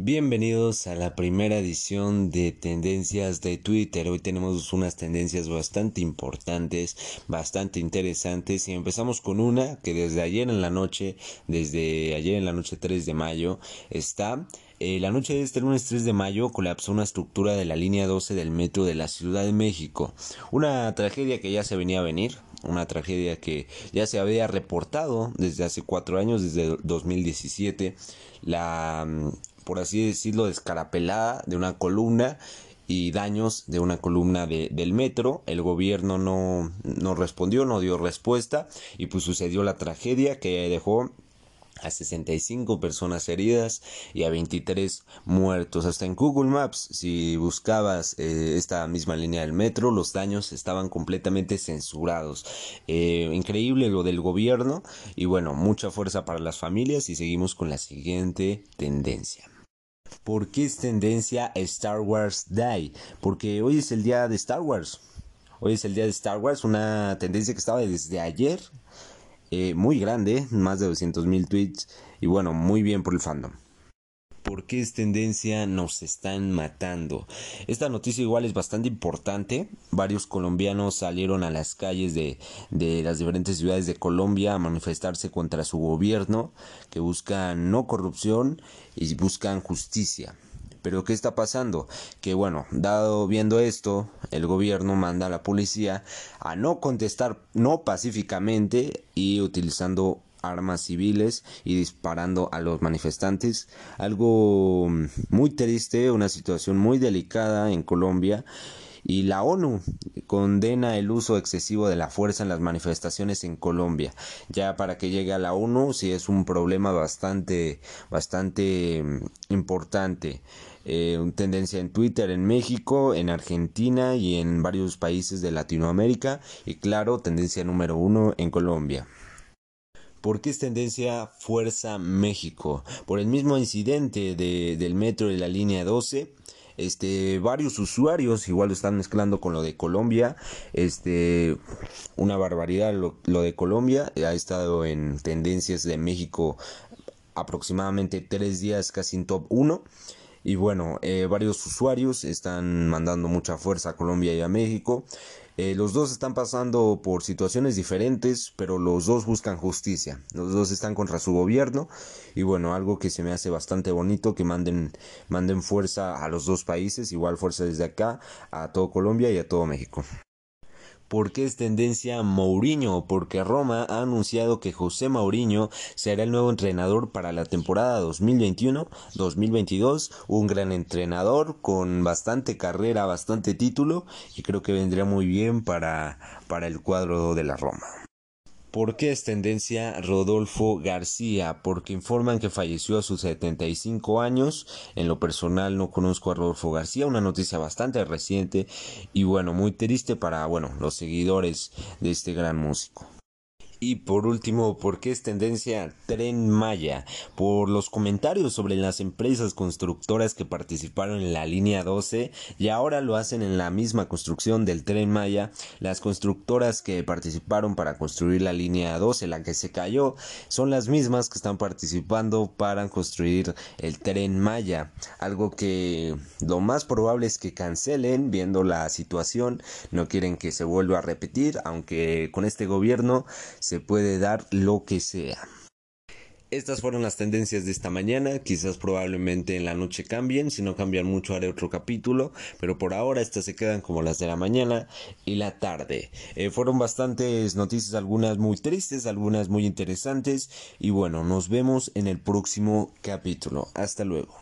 Bienvenidos a la primera edición de Tendencias de Twitter. Hoy tenemos unas tendencias bastante importantes, bastante interesantes y empezamos con una que desde ayer en la noche, desde ayer en la noche 3 de mayo, está eh, la noche de este lunes 3 de mayo colapsó una estructura de la línea 12 del metro de la Ciudad de México. Una tragedia que ya se venía a venir, una tragedia que ya se había reportado desde hace cuatro años, desde 2017. La por así decirlo, descarapelada de una columna y daños de una columna de, del metro. El gobierno no, no respondió, no dio respuesta y pues sucedió la tragedia que dejó a 65 personas heridas y a 23 muertos. Hasta en Google Maps, si buscabas eh, esta misma línea del metro, los daños estaban completamente censurados. Eh, increíble lo del gobierno y bueno, mucha fuerza para las familias y seguimos con la siguiente tendencia. ¿Por qué es tendencia Star Wars Day? Porque hoy es el día de Star Wars. Hoy es el día de Star Wars, una tendencia que estaba desde ayer, eh, muy grande, más de 200 mil tweets, y bueno, muy bien por el fandom. ¿Por qué es tendencia? Nos están matando. Esta noticia igual es bastante importante. Varios colombianos salieron a las calles de, de las diferentes ciudades de Colombia a manifestarse contra su gobierno, que buscan no corrupción y buscan justicia. Pero ¿qué está pasando? Que bueno, dado viendo esto, el gobierno manda a la policía a no contestar no pacíficamente y utilizando armas civiles y disparando a los manifestantes. Algo muy triste, una situación muy delicada en Colombia. Y la ONU condena el uso excesivo de la fuerza en las manifestaciones en Colombia. Ya para que llegue a la ONU, sí es un problema bastante, bastante mm, importante. Eh, tendencia en Twitter en México, en Argentina y en varios países de Latinoamérica. Y claro, tendencia número uno en Colombia. ¿Por qué es tendencia Fuerza México? Por el mismo incidente de, del metro de la línea 12. Este, varios usuarios igual lo están mezclando con lo de Colombia. Este, una barbaridad lo, de Colombia. Ha estado en tendencias de México aproximadamente tres días casi en top 1. Y bueno, eh, varios usuarios están mandando mucha fuerza a Colombia y a México. Eh, los dos están pasando por situaciones diferentes, pero los dos buscan justicia. Los dos están contra su gobierno y bueno, algo que se me hace bastante bonito que manden manden fuerza a los dos países, igual fuerza desde acá a todo Colombia y a todo México. ¿Por qué es tendencia Mourinho? Porque Roma ha anunciado que José Mourinho será el nuevo entrenador para la temporada 2021-2022. Un gran entrenador con bastante carrera, bastante título y creo que vendría muy bien para, para el cuadro de la Roma. ¿Por qué es tendencia Rodolfo García? Porque informan que falleció a sus 75 años. En lo personal no conozco a Rodolfo García, una noticia bastante reciente y bueno, muy triste para bueno, los seguidores de este gran músico. Y por último, ¿por qué es tendencia Tren Maya? Por los comentarios sobre las empresas constructoras que participaron en la línea 12 y ahora lo hacen en la misma construcción del Tren Maya. Las constructoras que participaron para construir la línea 12, la que se cayó, son las mismas que están participando para construir el Tren Maya. Algo que lo más probable es que cancelen viendo la situación. No quieren que se vuelva a repetir, aunque con este gobierno se puede dar lo que sea. Estas fueron las tendencias de esta mañana, quizás probablemente en la noche cambien, si no cambian mucho haré otro capítulo, pero por ahora estas se quedan como las de la mañana y la tarde. Eh, fueron bastantes noticias, algunas muy tristes, algunas muy interesantes y bueno, nos vemos en el próximo capítulo. Hasta luego.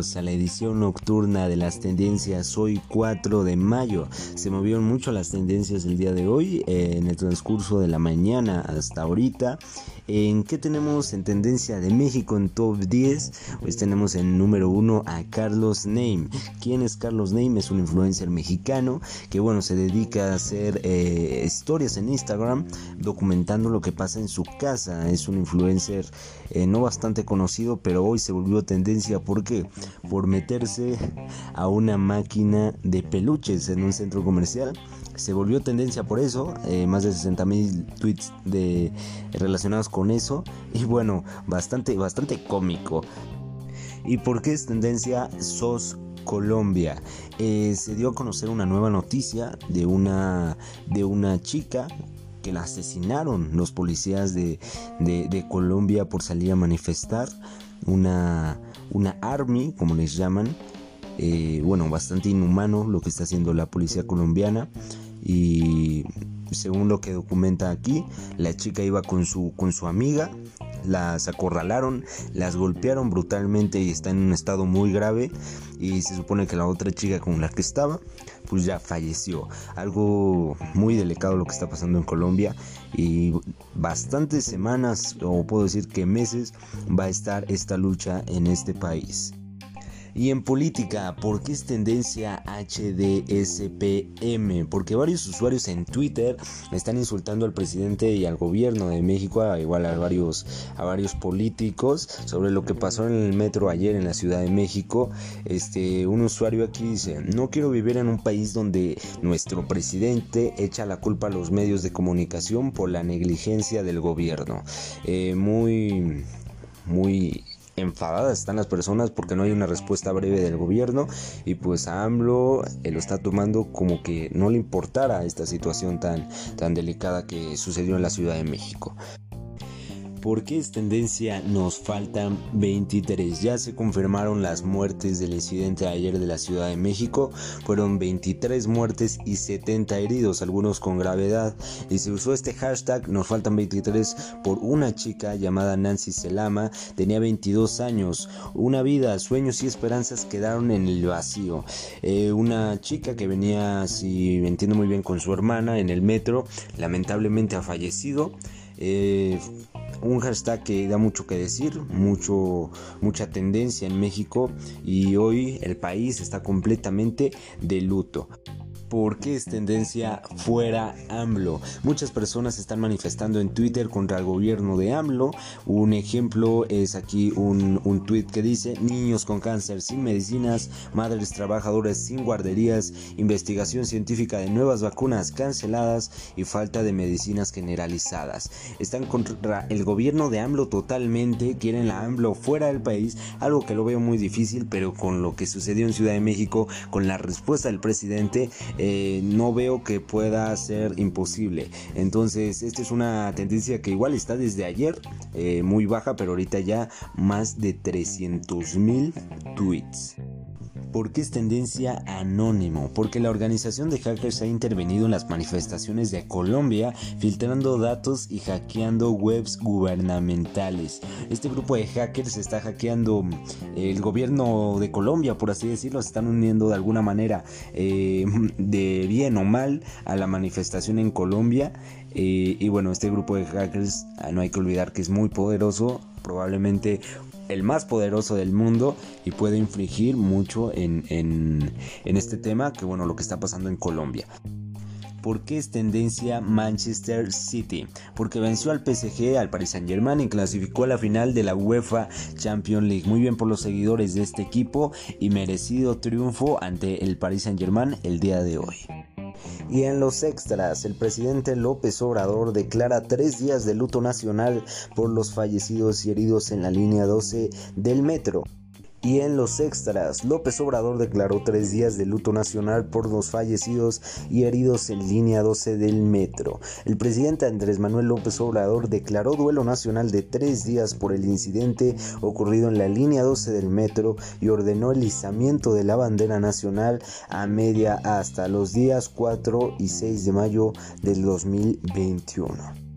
Bienvenidos a la edición nocturna de las tendencias hoy 4 de mayo. Se movieron mucho las tendencias el día de hoy eh, en el transcurso de la mañana hasta ahorita. ¿En qué tenemos en tendencia de México en top 10? Pues tenemos en número 1 a Carlos Name. ¿Quién es Carlos Name? Es un influencer mexicano que bueno se dedica a hacer eh, historias en Instagram documentando lo que pasa en su casa. Es un influencer eh, no bastante conocido, pero hoy se volvió tendencia. ¿Por qué? Por meterse a una máquina de peluches en un centro comercial. Se volvió tendencia por eso, eh, más de 60 mil tweets de, relacionados con eso. Y bueno, bastante, bastante cómico. ¿Y por qué es tendencia SOS Colombia? Eh, se dio a conocer una nueva noticia de una, de una chica que la asesinaron los policías de, Colombia por salir a manifestar. Una, una army, como les llaman. Eh, bueno, bastante inhumano lo que está haciendo la policía colombiana. Y según lo que documenta aquí, la chica iba con su, con su amiga, las acorralaron, las golpearon brutalmente y está en un estado muy grave y se supone que la otra chica con la que estaba pues ya falleció. Algo muy delicado lo que está pasando en Colombia y bastantes semanas o puedo decir que meses va a estar esta lucha en este país. Y en política, ¿por qué es tendencia HDSPM? Porque varios usuarios en Twitter están insultando al presidente y al gobierno de México, igual a varios, a varios políticos, sobre lo que pasó en el metro ayer en la Ciudad de México. Este, un usuario aquí dice, no quiero vivir en un país donde nuestro presidente echa la culpa a los medios de comunicación por la negligencia del gobierno. Eh, muy, muy enfadadas están las personas porque no hay una respuesta breve del gobierno y pues a AMLO lo está tomando como que no le importara esta situación tan, tan delicada que sucedió en la Ciudad de México. ¿Por qué es tendencia? Nos faltan 23. Ya se confirmaron las muertes del incidente de ayer de la Ciudad de México. Fueron 23 muertes y 70 heridos, algunos con gravedad. Y se usó este hashtag, nos faltan 23, por una chica llamada Nancy Selama. Tenía 22 años. Una vida, sueños y esperanzas quedaron en el vacío. Eh, una chica que venía, si entiendo muy bien, con su hermana en el metro. Lamentablemente ha fallecido. Eh, un hashtag que da mucho que decir, mucho, mucha tendencia en México y hoy el país está completamente de luto. ¿Por qué es tendencia fuera AMLO? Muchas personas están manifestando en Twitter contra el gobierno de AMLO. Un ejemplo es aquí un, un tweet que dice niños con cáncer sin medicinas, madres trabajadoras sin guarderías, investigación científica de nuevas vacunas canceladas y falta de medicinas generalizadas. Están contra el gobierno de AMLO totalmente, quieren la AMLO fuera del país, algo que lo veo muy difícil, pero con lo que sucedió en Ciudad de México, con la respuesta del presidente, eh, no veo que pueda ser imposible. Entonces, esta es una tendencia que igual está desde ayer, eh, muy baja, pero ahorita ya más de 300 mil tweets. ¿Por qué es tendencia anónimo? Porque la organización de hackers ha intervenido en las manifestaciones de Colombia, filtrando datos y hackeando webs gubernamentales. Este grupo de hackers está hackeando mm, el gobierno de Colombia, por así decirlo, se están uniendo de alguna manera eh, de bien o mal a la manifestación en Colombia. Eh, y bueno, este grupo de hackers, ah, no hay que olvidar que es muy poderoso, probablemente el más poderoso del mundo y puede infligir mucho en, en, en este tema que bueno lo que está pasando en Colombia. ¿Por qué es tendencia Manchester City? Porque venció al PSG, al Paris Saint Germain y clasificó a la final de la UEFA Champions League. Muy bien por los seguidores de este equipo y merecido triunfo ante el Paris Saint Germain el día de hoy. Y en los extras, el presidente López Obrador declara tres días de luto nacional por los fallecidos y heridos en la línea 12 del metro. Y en los extras, López Obrador declaró tres días de luto nacional por los fallecidos y heridos en línea 12 del metro. El presidente Andrés Manuel López Obrador declaró duelo nacional de tres días por el incidente ocurrido en la línea 12 del metro y ordenó el izamiento de la bandera nacional a media hasta los días 4 y 6 de mayo del 2021.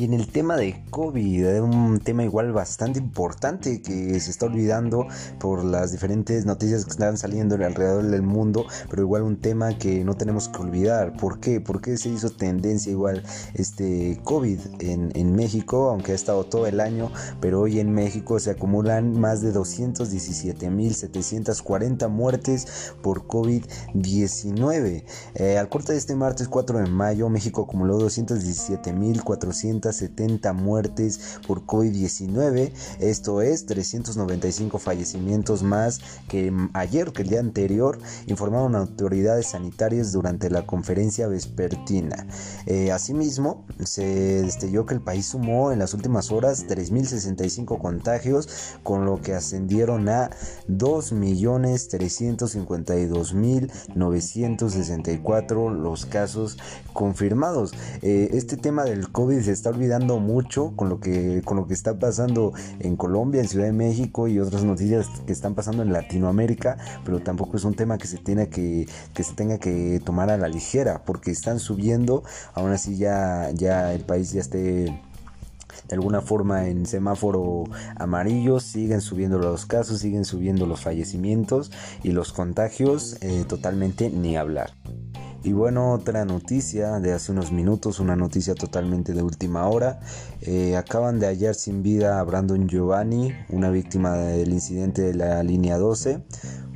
Y en el tema de COVID, un tema igual bastante importante que se está olvidando por las diferentes noticias que están saliendo alrededor del mundo, pero igual un tema que no tenemos que olvidar. ¿Por qué? ¿Por qué se hizo tendencia igual este COVID en, México? Aunque ha estado todo el año, pero hoy en México se acumulan más de 217.740 muertes por COVID-19. Eh, al corte de este martes 4 de mayo, México acumuló 217.400 270 muertes por COVID-19. Esto es 395 fallecimientos más que ayer, que el día anterior, informaron autoridades sanitarias durante la conferencia vespertina. Eh, asimismo, se destelló que el país sumó en las últimas horas 3.065 contagios, con lo que ascendieron a 2.352.964 los casos confirmados. Eh, este tema del COVID se está olvidando mucho con lo que con lo que está pasando en Colombia, en Ciudad de México y otras noticias que están pasando en Latinoamérica, pero tampoco es un tema que se tiene que, que se tenga que tomar a la ligera, porque están subiendo, aún así ya, ya el país ya esté de alguna forma en semáforo amarillo siguen subiendo los casos, siguen subiendo los fallecimientos y los contagios eh, totalmente ni hablar. Y bueno, otra noticia de hace unos minutos, una noticia totalmente de última hora. Eh, acaban de hallar sin vida a Brandon Giovanni, una víctima del incidente de la línea 12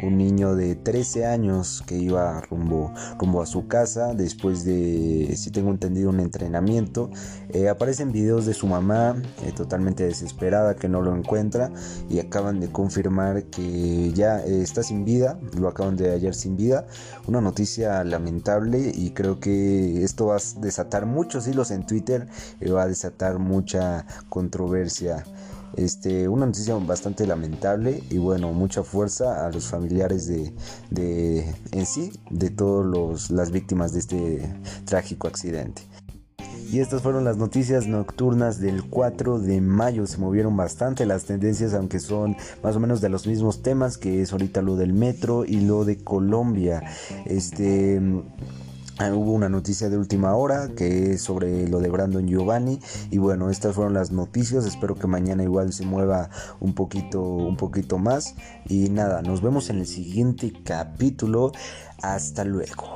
un niño de 13 años que iba rumbo, rumbo a su casa después de, si tengo entendido, un entrenamiento. Eh, aparecen videos de su mamá eh, totalmente desesperada que no lo encuentra y acaban de confirmar que ya eh, está sin vida, lo acaban de hallar sin vida. Una noticia lamentable y creo que esto va a desatar muchos hilos en Twitter va a desatar mucha controversia. Este, una noticia bastante lamentable y bueno, mucha fuerza a los familiares de, en sí, de todas las víctimas de este trágico accidente. Y estas fueron las noticias nocturnas del 4 de mayo. Se movieron bastante las tendencias, aunque son más o menos de los mismos temas, que es ahorita lo del metro y lo de Colombia. Este hubo una noticia de última hora que es sobre lo de Brandon Giovanni y bueno estas fueron las noticias. Espero que mañana igual se mueva un poquito un poquito más. Y nada nos vemos en el siguiente capítulo. Hasta luego